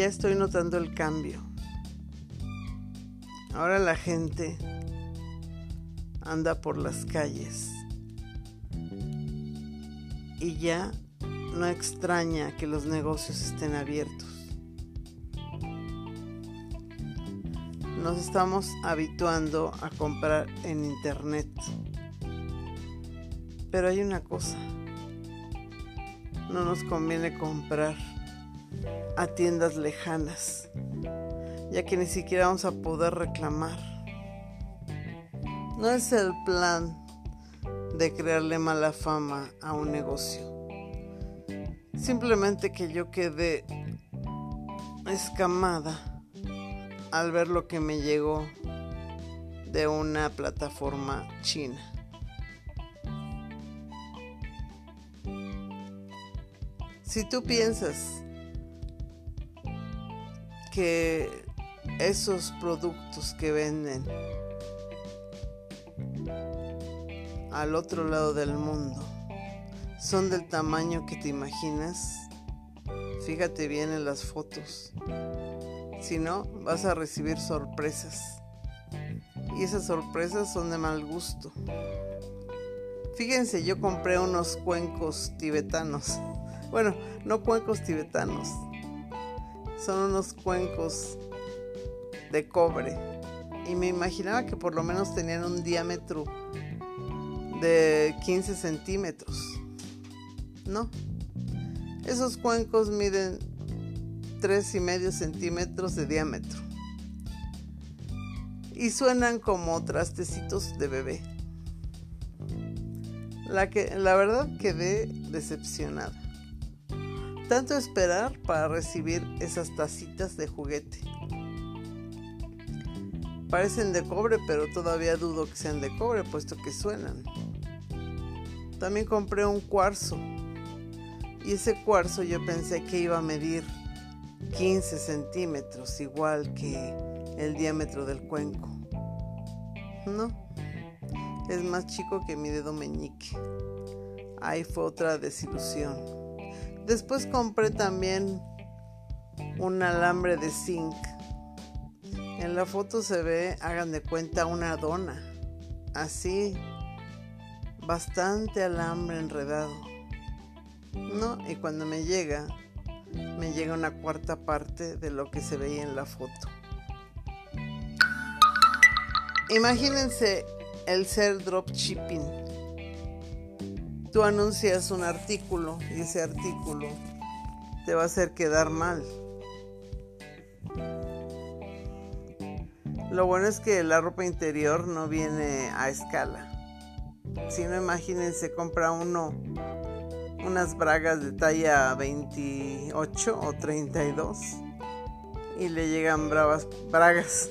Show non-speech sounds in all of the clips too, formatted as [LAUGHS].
ya estoy notando el cambio. Ahora la gente anda por las calles y ya no extraña que los negocios estén abiertos. Nos estamos habituando a comprar en internet. Pero hay una cosa, no nos conviene comprar a tiendas lejanas, ya que ni siquiera vamos a poder reclamar. No es el plan de crearle mala fama a un negocio. Simplemente que yo quedé escamada al ver lo que me llegó de una plataforma china. Si tú piensas que esos productos que venden al otro lado del mundo son del tamaño que te imaginas, fíjate bien en las fotos. Si no, vas a recibir sorpresas. Y esas sorpresas son de mal gusto. Fíjense, yo compré unos cuencos tibetanos. [LAUGHS] Bueno, no cuencos tibetanos. Son unos cuencos de cobre. Y me imaginaba que por lo menos tenían un diámetro de 15 centímetros. No. Esos cuencos miden 3 y medio centímetros de diámetro. Y suenan como trastecitos de bebé. La, que, la verdad quedé decepcionada. Tanto esperar para recibir esas tacitas de juguete. Parecen de cobre, pero todavía dudo que sean de cobre, puesto que suenan. También compré un cuarzo. Y ese cuarzo yo pensé que iba a medir 15 centímetros, igual que el diámetro del cuenco. No, es más chico que mi dedo meñique. Ahí fue otra desilusión. Después compré también un alambre de zinc. En la foto se ve, hagan de cuenta, una dona. Así, bastante alambre enredado. No, y cuando me llega, me llega una cuarta parte de lo que se veía en la foto. Imagínense el ser dropshipping. Tú anuncias un artículo y ese artículo te va a hacer quedar mal. Lo bueno es que la ropa interior no viene a escala. Si no, imagínense, compra uno unas bragas de talla 28 o 32 y le llegan bravas bragas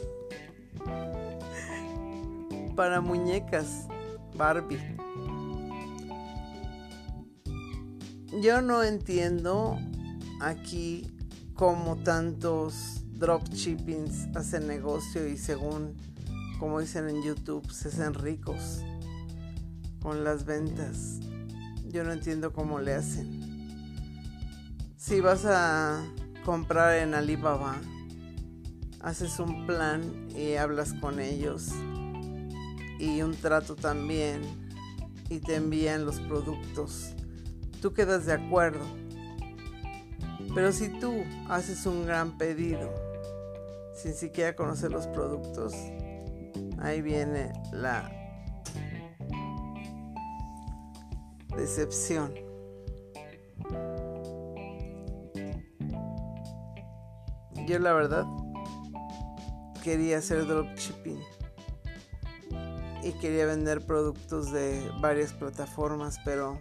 [LAUGHS] para muñecas Barbie. Yo no entiendo aquí cómo tantos dropshippings hacen negocio y según como dicen en YouTube se hacen ricos con las ventas. Yo no entiendo cómo le hacen. Si vas a comprar en Alibaba, haces un plan y hablas con ellos y un trato también y te envían los productos. Tú quedas de acuerdo. Pero si tú haces un gran pedido sin siquiera conocer los productos, ahí viene la decepción. Yo la verdad quería hacer dropshipping y quería vender productos de varias plataformas, pero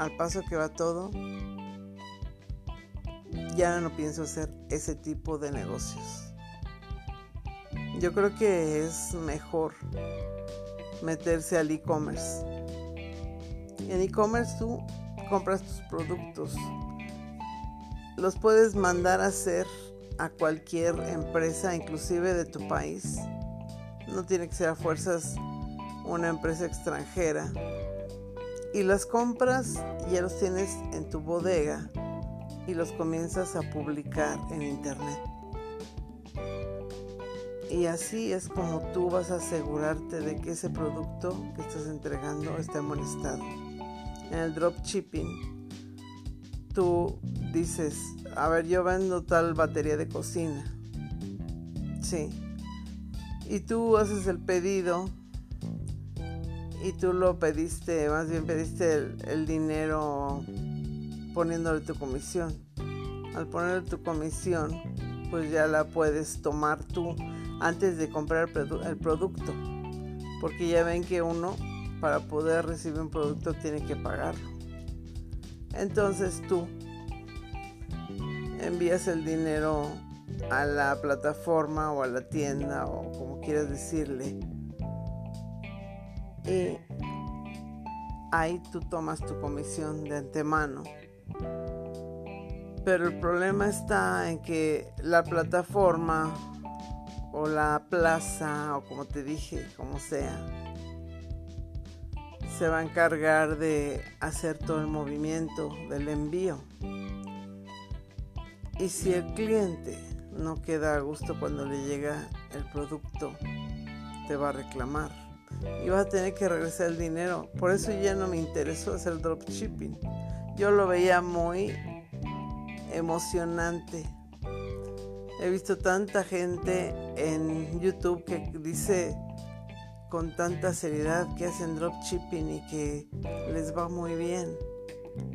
al paso que va todo, ya no pienso hacer ese tipo de negocios. Yo creo que es mejor meterse al e-commerce. En e-commerce tú compras tus productos. Los puedes mandar a hacer a cualquier empresa, inclusive de tu país. No tiene que ser a fuerzas una empresa extranjera. Y las compras ya los tienes en tu bodega y los comienzas a publicar en internet. Y así es como tú vas a asegurarte de que ese producto que estás entregando está en estado. En el dropshipping, tú dices, a ver, yo vendo tal batería de cocina. Sí. Y tú haces el pedido y tú lo pediste, más bien pediste el, dinero poniéndole tu comisión. Al ponerle tu comisión, pues ya la puedes tomar tú antes de comprar el producto. Porque ya ven que uno para poder recibir un producto tiene que pagarlo. Entonces tú envías el dinero a la plataforma o a la tienda o como quieras decirle y ahí tú tomas tu comisión de antemano. Pero el problema está en que la plataforma o la plaza o como te dije, como sea, se va a encargar de hacer todo el movimiento del envío. Y si el cliente no queda a gusto cuando le llega el producto, te va a reclamar y vas a tener que regresar el dinero. Por eso ya no me interesó hacer dropshipping. Yo lo veía muy emocionante. He visto tanta gente en YouTube que dice con tanta seriedad que hacen dropshipping y que les va muy bien.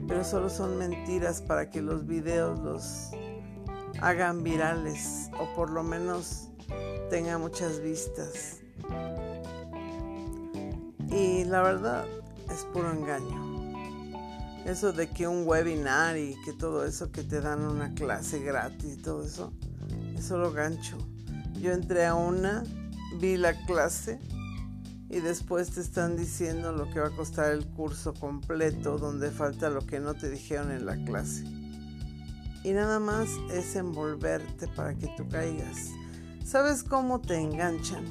Pero solo son mentiras para que los videos los hagan virales o por lo menos tengan muchas vistas. Y la verdad es puro engaño. Eso de que un webinar y que todo eso que te dan una clase gratis y todo eso, es solo gancho. Yo entré a una, vi la clase y después te están diciendo lo que va a costar el curso completo donde falta lo que no te dijeron en la clase. Y nada más es envolverte para que tú caigas. ¿Sabes cómo te enganchan?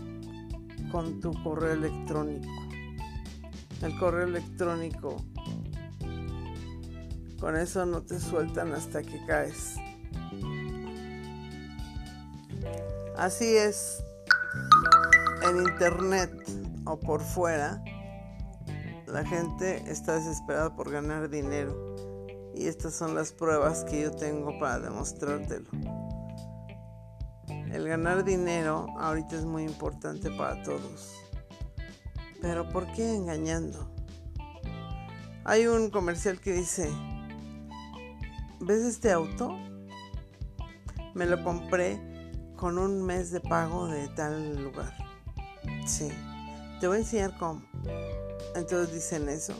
Con tu correo electrónico el correo electrónico. Con eso no te sueltan hasta que caes. Así es, en internet o por fuera, la gente está desesperada por ganar dinero. Y estas son las pruebas que yo tengo para demostrártelo. El ganar dinero ahorita es muy importante para todos. Pero ¿por qué engañando? Hay un comercial que dice, ¿ves este auto? Me lo compré con un mes de pago de tal lugar. Sí, te voy a enseñar cómo. Entonces dicen eso.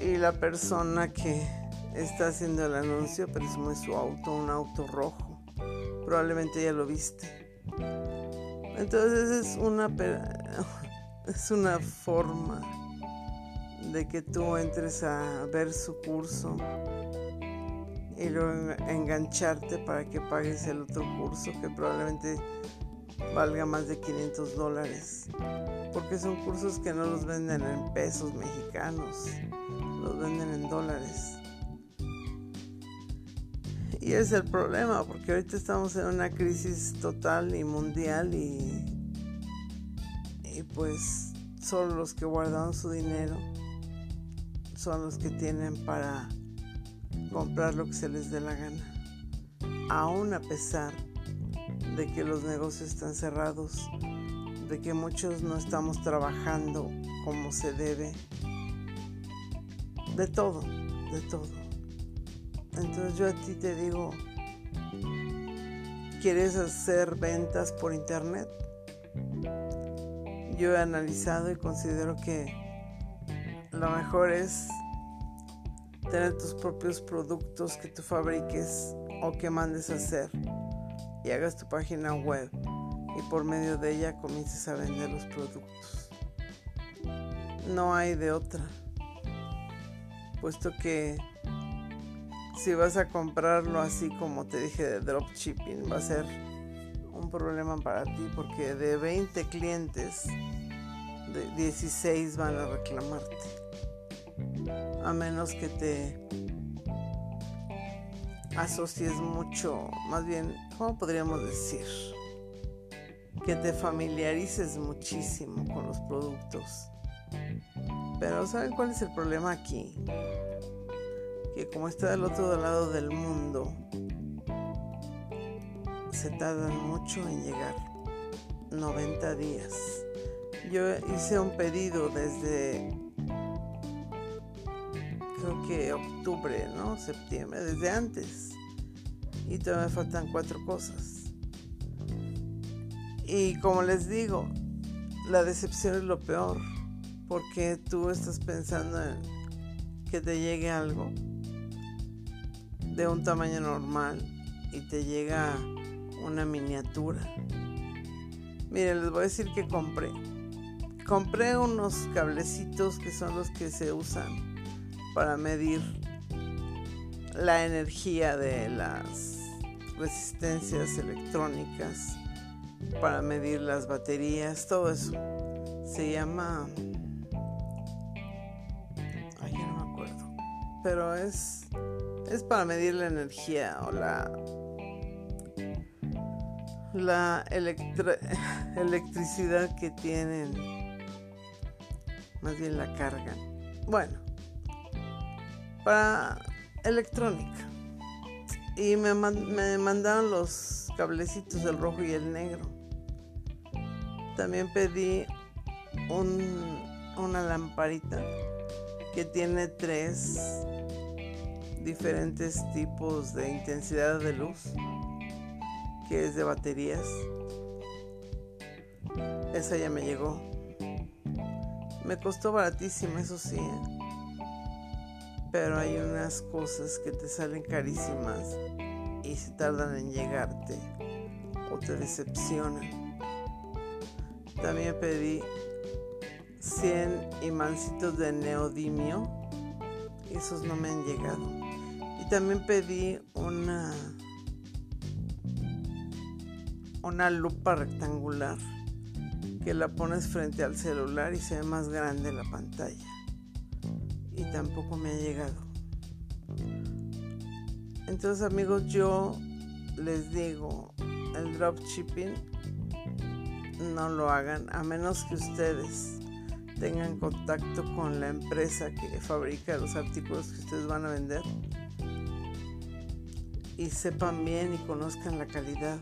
Y la persona que está haciendo el anuncio presume su auto, un auto rojo. Probablemente ya lo viste. Entonces es una es una forma de que tú entres a ver su curso y luego engancharte para que pagues el otro curso que probablemente valga más de 500 dólares. Porque son cursos que no los venden en pesos mexicanos, los venden en dólares. Y es el problema, porque ahorita estamos en una crisis total y mundial y y pues solo los que guardan su dinero son los que tienen para comprar lo que se les dé la gana. Aún a pesar de que los negocios están cerrados, de que muchos no estamos trabajando como se debe, de todo, de todo. Entonces yo a ti te digo, ¿quieres hacer ventas por internet? Yo he analizado y considero que lo mejor es tener tus propios productos que tú fabriques o que mandes a hacer y hagas tu página web y por medio de ella comiences a vender los productos. No hay de otra, puesto que si vas a comprarlo así como te dije de dropshipping va a ser un problema para ti porque de 20 clientes, de 16 van a reclamarte. A menos que te asocies mucho, más bien, ¿cómo podríamos decir? Que te familiarices muchísimo con los productos. Pero ¿saben cuál es el problema aquí? Que como está del otro lado del mundo, se tardan mucho en llegar. 90 días. Yo hice un pedido desde creo que octubre, ¿no? Septiembre, desde antes. Y todavía me faltan cuatro cosas. Y como les digo, la decepción es lo peor, porque tú estás pensando en que te llegue algo de un tamaño normal y te llega una miniatura. Miren, les voy a decir que compré. Compré unos cablecitos que son los que se usan para medir la energía de las resistencias electrónicas, para medir las baterías, todo eso. Se llama... Ay, no me acuerdo. Pero es, es para medir la energía o la... La [LAUGHS] electricidad que tienen. Más bien la carga. Bueno, para electrónica. Y me, mandaron los cablecitos del rojo y el negro. También pedí una lamparita que tiene tres diferentes tipos de intensidad de luz, que es de baterías. Esa ya me llegó. Me costó baratísima, eso sí. ¿eh? pero hay unas cosas que te salen carísimas y se tardan en llegarte o te decepcionan. También pedí 100 imancitos de neodimio, esos no me han llegado. Y también pedí una una lupa rectangular que la pones frente al celular y se ve más grande la pantalla y tampoco me ha llegado. Entonces amigos, yo les digo, el dropshipping no lo hagan a menos que ustedes tengan contacto con la empresa que fabrica los artículos que ustedes van a vender y sepan bien y conozcan la calidad.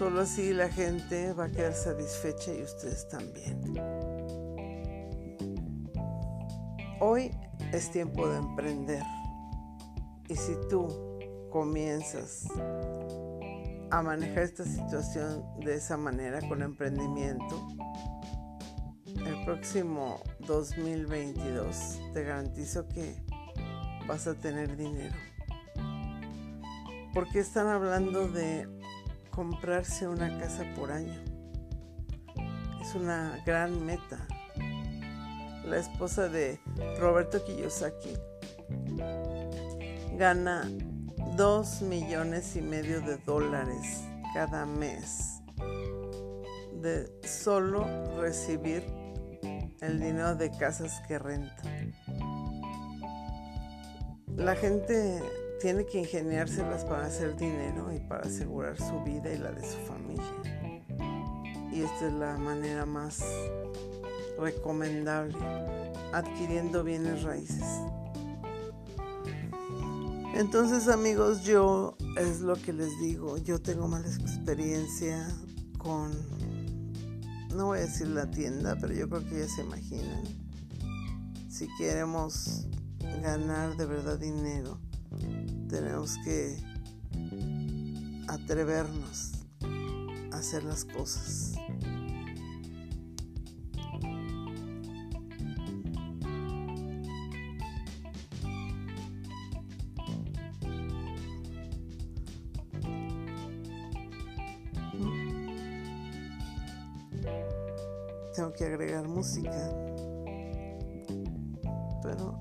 Solo así la gente va a quedar satisfecha y ustedes también. Hoy es tiempo de emprender. Y si tú comienzas a manejar esta situación de esa manera con emprendimiento, el próximo 2022 te garantizo que vas a tener dinero. Porque están hablando de comprarse una casa por año. Es una gran meta la esposa de Roberto Kiyosaki, gana 2 millones y medio de dólares cada mes de solo recibir el dinero de casas que renta. La gente tiene que ingeniárselas para hacer dinero y para asegurar su vida y la de su familia. Y esta es la manera más recomendable adquiriendo bienes raíces. Entonces amigos, yo es lo que les digo, yo tengo mala experiencia con, no voy a decir la tienda, pero yo creo que ya se imaginan. Si queremos ganar de verdad dinero, tenemos que atrevernos a hacer las cosas. tengo que agregar música. Pero